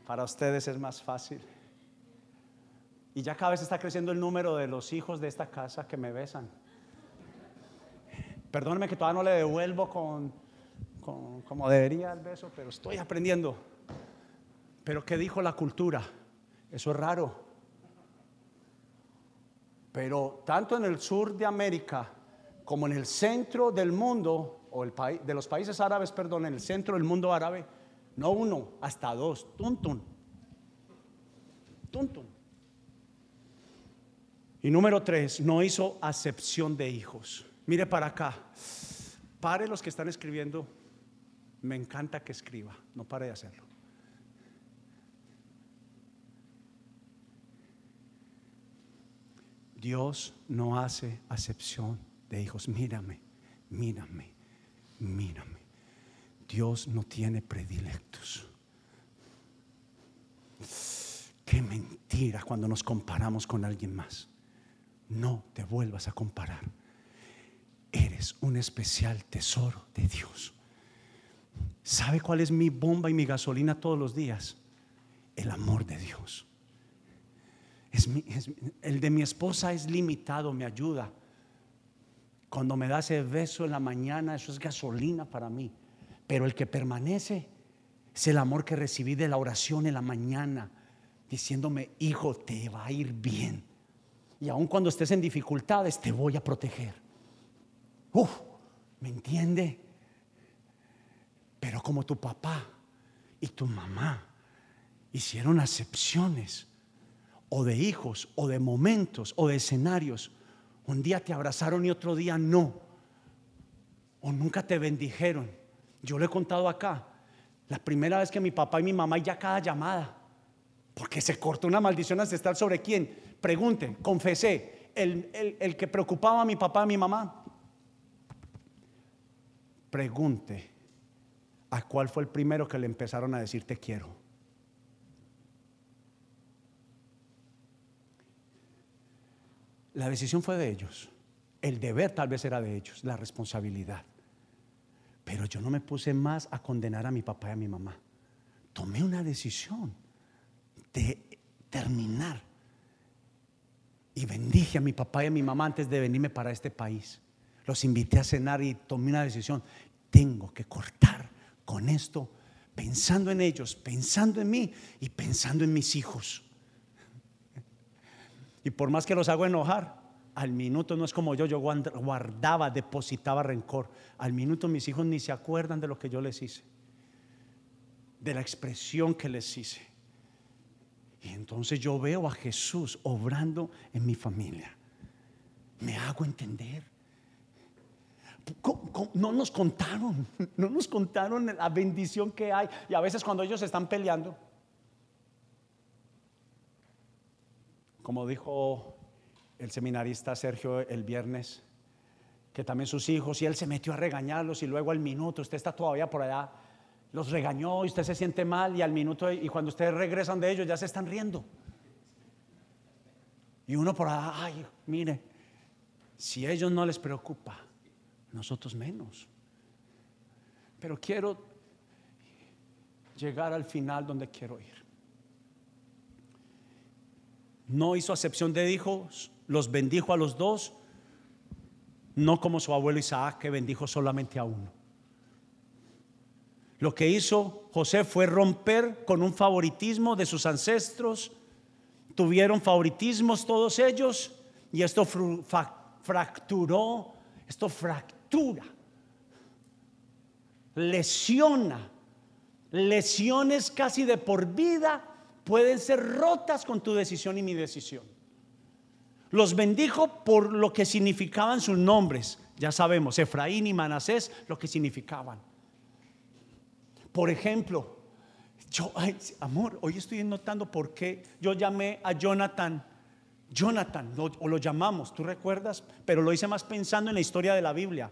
Para ustedes es más fácil. Y ya cada vez está creciendo el número de los hijos de esta casa que me besan. Perdóneme que todavía no le devuelvo con, con, como debería el beso, pero estoy aprendiendo. Pero ¿qué dijo la cultura? Eso es raro. Pero tanto en el sur de América como en el centro del mundo, o el país, de los países árabes, perdón, en el centro del mundo árabe, no uno, hasta dos, tuntun. Tuntun. Y número tres, no hizo acepción de hijos. Mire para acá. Pare los que están escribiendo. Me encanta que escriba. No pare de hacerlo. Dios no hace acepción de hijos. Mírame, mírame, mírame. Dios no tiene predilectos. Qué mentira cuando nos comparamos con alguien más. No te vuelvas a comparar. Eres un especial tesoro de Dios. ¿Sabe cuál es mi bomba y mi gasolina todos los días? El amor de Dios. El de mi esposa es limitado, me ayuda cuando me da ese beso en la mañana, eso es gasolina para mí. Pero el que permanece es el amor que recibí de la oración en la mañana, diciéndome, hijo, te va a ir bien. Y aun cuando estés en dificultades, te voy a proteger. Uf, ¿me entiende? Pero como tu papá y tu mamá hicieron acepciones, o de hijos, o de momentos, o de escenarios, un día te abrazaron y otro día no. O nunca te bendijeron. Yo lo he contado acá. La primera vez que mi papá y mi mamá, y ya cada llamada, porque se cortó una maldición ancestral sobre quién. Pregunten, confesé, el, el que preocupaba a mi papá y a mi mamá. Pregunte ¿A cuál fue el primero que le empezaron a decir te quiero? La decisión fue de ellos. El deber tal vez era de ellos, la responsabilidad. Pero yo no me puse más a condenar a mi papá y a mi mamá. Tomé una decisión de terminar. Y bendije a mi papá y a mi mamá antes de venirme para este país. Los invité a cenar y tomé una decisión. Tengo que cortar con esto, pensando en ellos, pensando en mí y pensando en mis hijos. Y por más que los hago enojar, al minuto no es como yo, yo guardaba, depositaba rencor. Al minuto mis hijos ni se acuerdan de lo que yo les hice, de la expresión que les hice. Y entonces yo veo a Jesús obrando en mi familia. Me hago entender. No nos contaron, no nos contaron la bendición que hay. Y a veces cuando ellos están peleando, como dijo el seminarista Sergio el viernes, que también sus hijos, y él se metió a regañarlos y luego al minuto, usted está todavía por allá, los regañó y usted se siente mal y al minuto, y cuando ustedes regresan de ellos ya se están riendo. Y uno por allá, ay, mire, si a ellos no les preocupa, nosotros menos. Pero quiero llegar al final donde quiero ir no hizo acepción de hijos, los bendijo a los dos, no como su abuelo Isaac que bendijo solamente a uno. Lo que hizo José fue romper con un favoritismo de sus ancestros. Tuvieron favoritismos todos ellos y esto fracturó, esto fractura, lesiona, lesiones casi de por vida pueden ser rotas con tu decisión y mi decisión. Los bendijo por lo que significaban sus nombres. Ya sabemos, Efraín y Manasés, lo que significaban. Por ejemplo, yo, amor, hoy estoy notando por qué yo llamé a Jonathan, Jonathan, o lo llamamos, ¿tú recuerdas? Pero lo hice más pensando en la historia de la Biblia.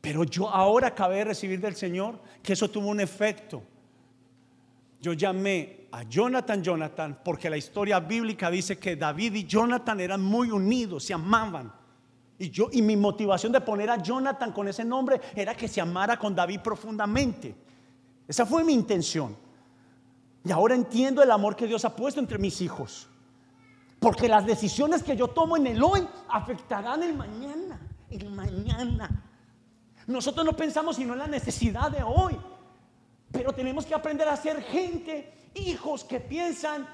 Pero yo ahora acabé de recibir del Señor que eso tuvo un efecto. Yo llamé a Jonathan Jonathan porque la historia bíblica dice que David y Jonathan eran muy unidos, se amaban. Y yo y mi motivación de poner a Jonathan con ese nombre era que se amara con David profundamente. Esa fue mi intención. Y ahora entiendo el amor que Dios ha puesto entre mis hijos. Porque las decisiones que yo tomo en el hoy afectarán el mañana, el mañana. Nosotros no pensamos sino en la necesidad de hoy. Pero tenemos que aprender a ser gente, hijos que piensan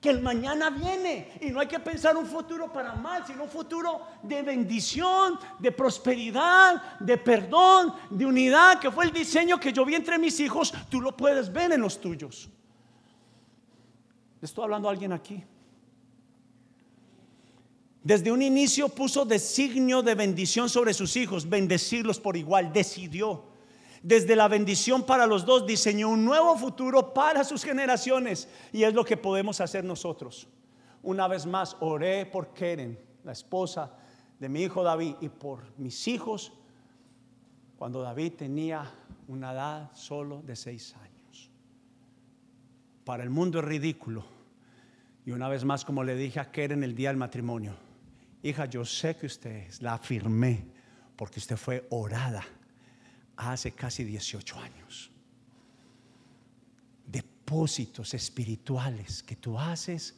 que el mañana viene. Y no hay que pensar un futuro para mal, sino un futuro de bendición, de prosperidad, de perdón, de unidad, que fue el diseño que yo vi entre mis hijos, tú lo puedes ver en los tuyos. estoy hablando a alguien aquí. Desde un inicio puso designio de bendición sobre sus hijos, bendecirlos por igual, decidió desde la bendición para los dos, diseñó un nuevo futuro para sus generaciones. Y es lo que podemos hacer nosotros. Una vez más, oré por Keren, la esposa de mi hijo David, y por mis hijos, cuando David tenía una edad solo de seis años. Para el mundo es ridículo. Y una vez más, como le dije a Keren el día del matrimonio, hija, yo sé que usted es, la afirmé, porque usted fue orada hace casi 18 años. Depósitos espirituales que tú haces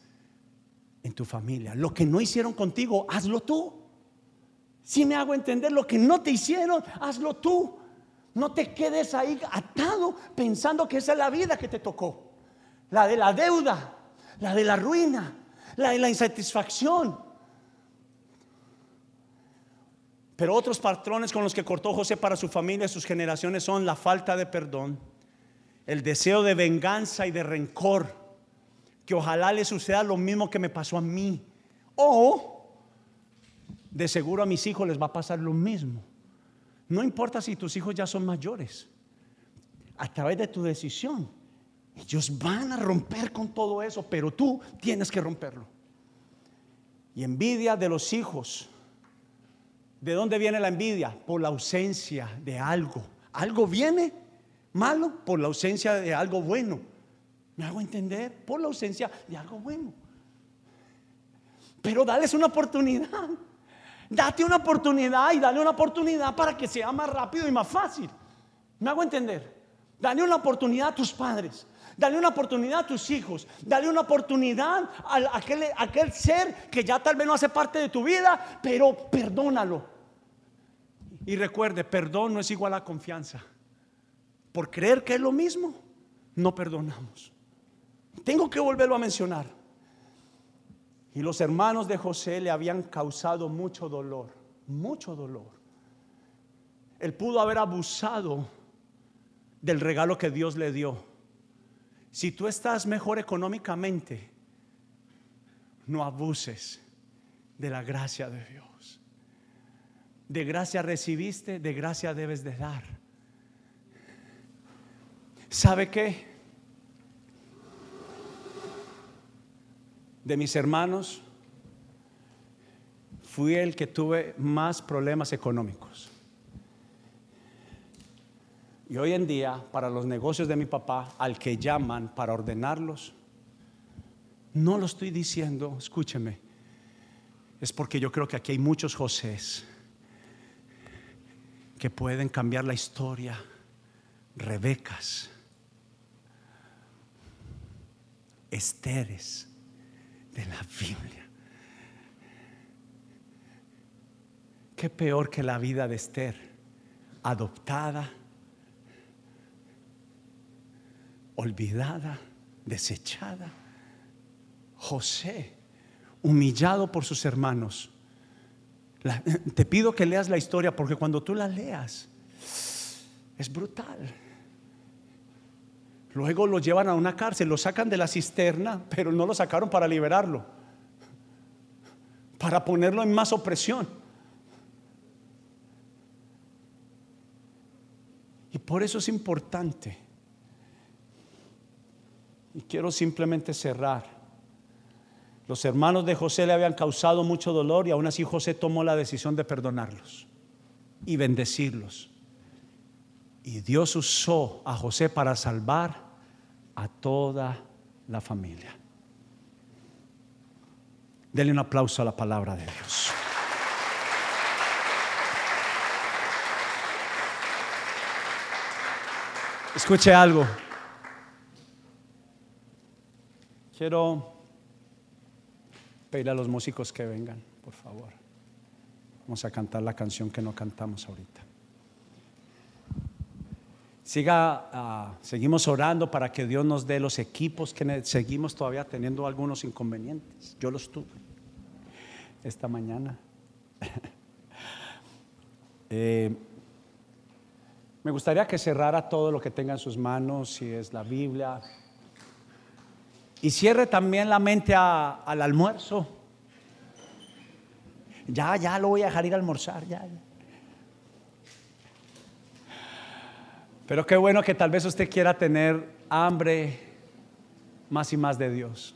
en tu familia. Lo que no hicieron contigo, hazlo tú. Si me hago entender lo que no te hicieron, hazlo tú. No te quedes ahí atado pensando que esa es la vida que te tocó. La de la deuda, la de la ruina, la de la insatisfacción. Pero otros patrones con los que cortó José para su familia y sus generaciones son la falta de perdón, el deseo de venganza y de rencor, que ojalá le suceda lo mismo que me pasó a mí. O de seguro a mis hijos les va a pasar lo mismo. No importa si tus hijos ya son mayores, a través de tu decisión, ellos van a romper con todo eso, pero tú tienes que romperlo. Y envidia de los hijos ¿De dónde viene la envidia? Por la ausencia de algo. Algo viene Malo por la ausencia de algo bueno. ¿Me hago entender? Por la ausencia de algo bueno. Pero dales una oportunidad. Date una oportunidad y dale una oportunidad para que sea más rápido y más fácil. ¿Me hago entender? Dale una oportunidad a tus padres. Dale una oportunidad a tus hijos. Dale una oportunidad a aquel, a aquel ser que ya tal vez no hace parte de tu vida, pero perdónalo. Y recuerde, perdón no es igual a confianza. Por creer que es lo mismo, no perdonamos. Tengo que volverlo a mencionar. Y los hermanos de José le habían causado mucho dolor, mucho dolor. Él pudo haber abusado del regalo que Dios le dio. Si tú estás mejor económicamente, no abuses de la gracia de Dios. De gracia recibiste, de gracia debes de dar. ¿Sabe qué? de mis hermanos, fui el que tuve más problemas económicos. Y hoy en día, para los negocios de mi papá, al que llaman para ordenarlos, no lo estoy diciendo, escúcheme, es porque yo creo que aquí hay muchos Josés que pueden cambiar la historia, Rebecas, Esteres, de la Biblia. Qué peor que la vida de Esther, adoptada, olvidada, desechada. José, humillado por sus hermanos. te pido que leas la historia porque cuando tú la leas es brutal. Luego lo llevan a una cárcel, lo sacan de la cisterna, pero no lo sacaron para liberarlo, para ponerlo en más opresión. Y por eso es importante. Y quiero simplemente cerrar. Los hermanos de José le habían causado mucho dolor y aún así José tomó la decisión de perdonarlos y bendecirlos. Y Dios usó a José para salvar a toda la familia. Denle un aplauso a la palabra de Dios. Escuche algo. Quiero pedirle a los músicos que vengan, por favor. Vamos a cantar la canción que no cantamos ahorita. Siga, ah, seguimos orando para que Dios nos dé los equipos que seguimos todavía teniendo algunos inconvenientes. Yo los tuve esta mañana. Eh, me gustaría que cerrara todo lo que tenga en sus manos, si es la Biblia. Y cierre también la mente al almuerzo. Ya, ya lo voy a dejar ir a almorzar, ya. Pero qué bueno que tal vez usted quiera tener hambre más y más de Dios.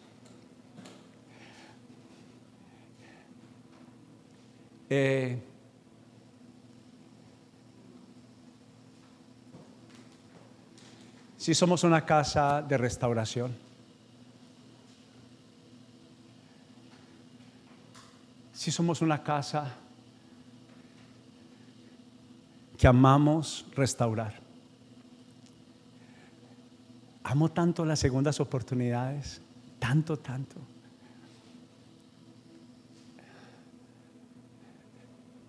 Eh, si somos una casa de restauración, si somos una casa que amamos restaurar. Amo tanto las segundas oportunidades, tanto, tanto.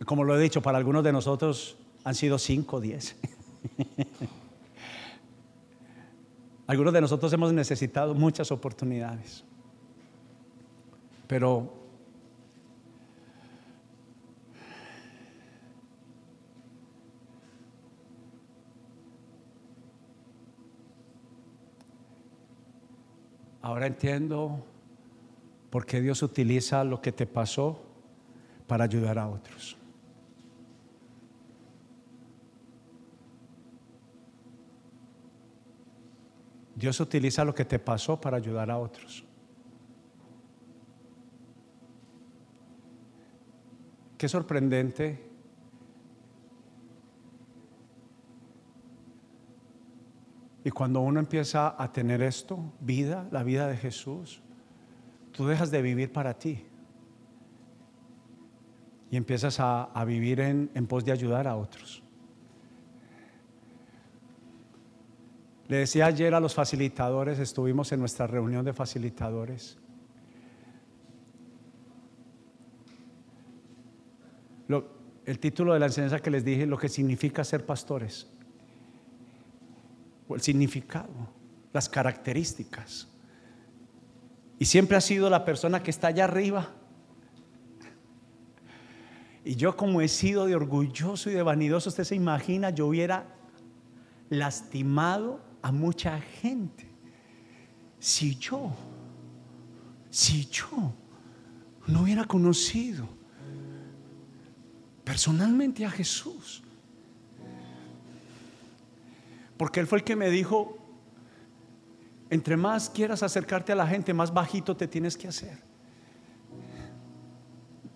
Como lo he dicho, para algunos de nosotros han sido cinco, diez. algunos de nosotros hemos necesitado muchas oportunidades. Pero Ahora entiendo por qué Dios utiliza lo que te pasó para ayudar a otros. Dios utiliza lo que te pasó para ayudar a otros. Qué sorprendente Y cuando uno empieza a tener esto, vida, la vida de Jesús, tú dejas de vivir para ti y empiezas a, vivir en, pos de ayudar a otros. Le decía ayer a los facilitadores, estuvimos en nuestra reunión de facilitadores. el título de la enseñanza que les dije, lo que significa ser pastores, o el significado, las características. Y siempre ha sido la persona que está allá arriba. Y yo como he sido de orgulloso y de vanidoso, usted se imagina, yo hubiera lastimado a mucha gente. Si yo, si yo no hubiera conocido personalmente a Jesús, porque Él fue el que me dijo, entre más quieras acercarte a la gente, más bajito te tienes que hacer.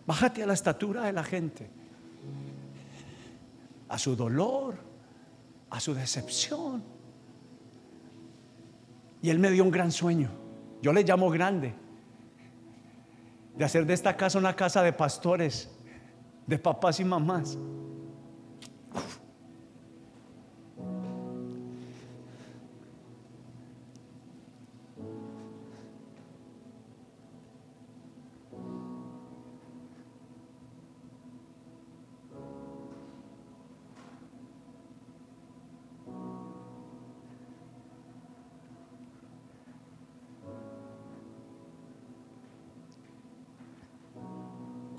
Bájate a la estatura de la gente, a su dolor, a su decepción. Y Él me dio un gran sueño. Yo le llamo grande. De hacer de esta casa una casa de pastores, de papás y mamás.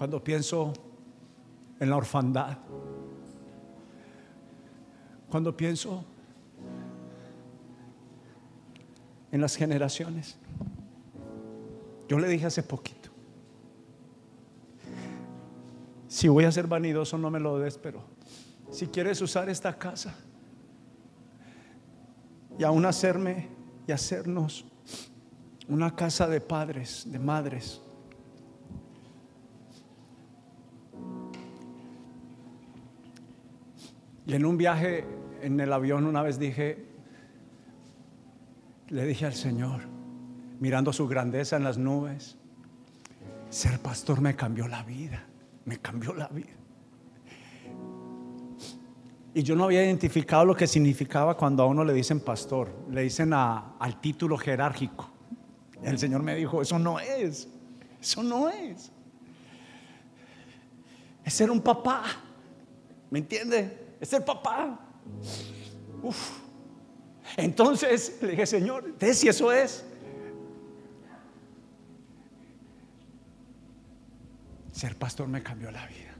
Cuando pienso en la orfandad, cuando pienso en las generaciones. Yo le dije hace poquito, si voy a ser vanidoso no me lo des, pero si quieres usar esta casa y aún hacerme y hacernos una casa de padres, de madres, En un viaje en el avión una vez dije, le dije al Señor, mirando su grandeza en las nubes, ser pastor me cambió la vida, me cambió la vida. Y yo no había identificado lo que significaba cuando a uno le dicen pastor, le dicen al título jerárquico. El Señor me dijo, eso no es, eso no es. Es ser un papá, ¿me entiende? Es el papá. Entonces le dije, Señor, ¿de si eso es? Ser pastor me cambió la vida.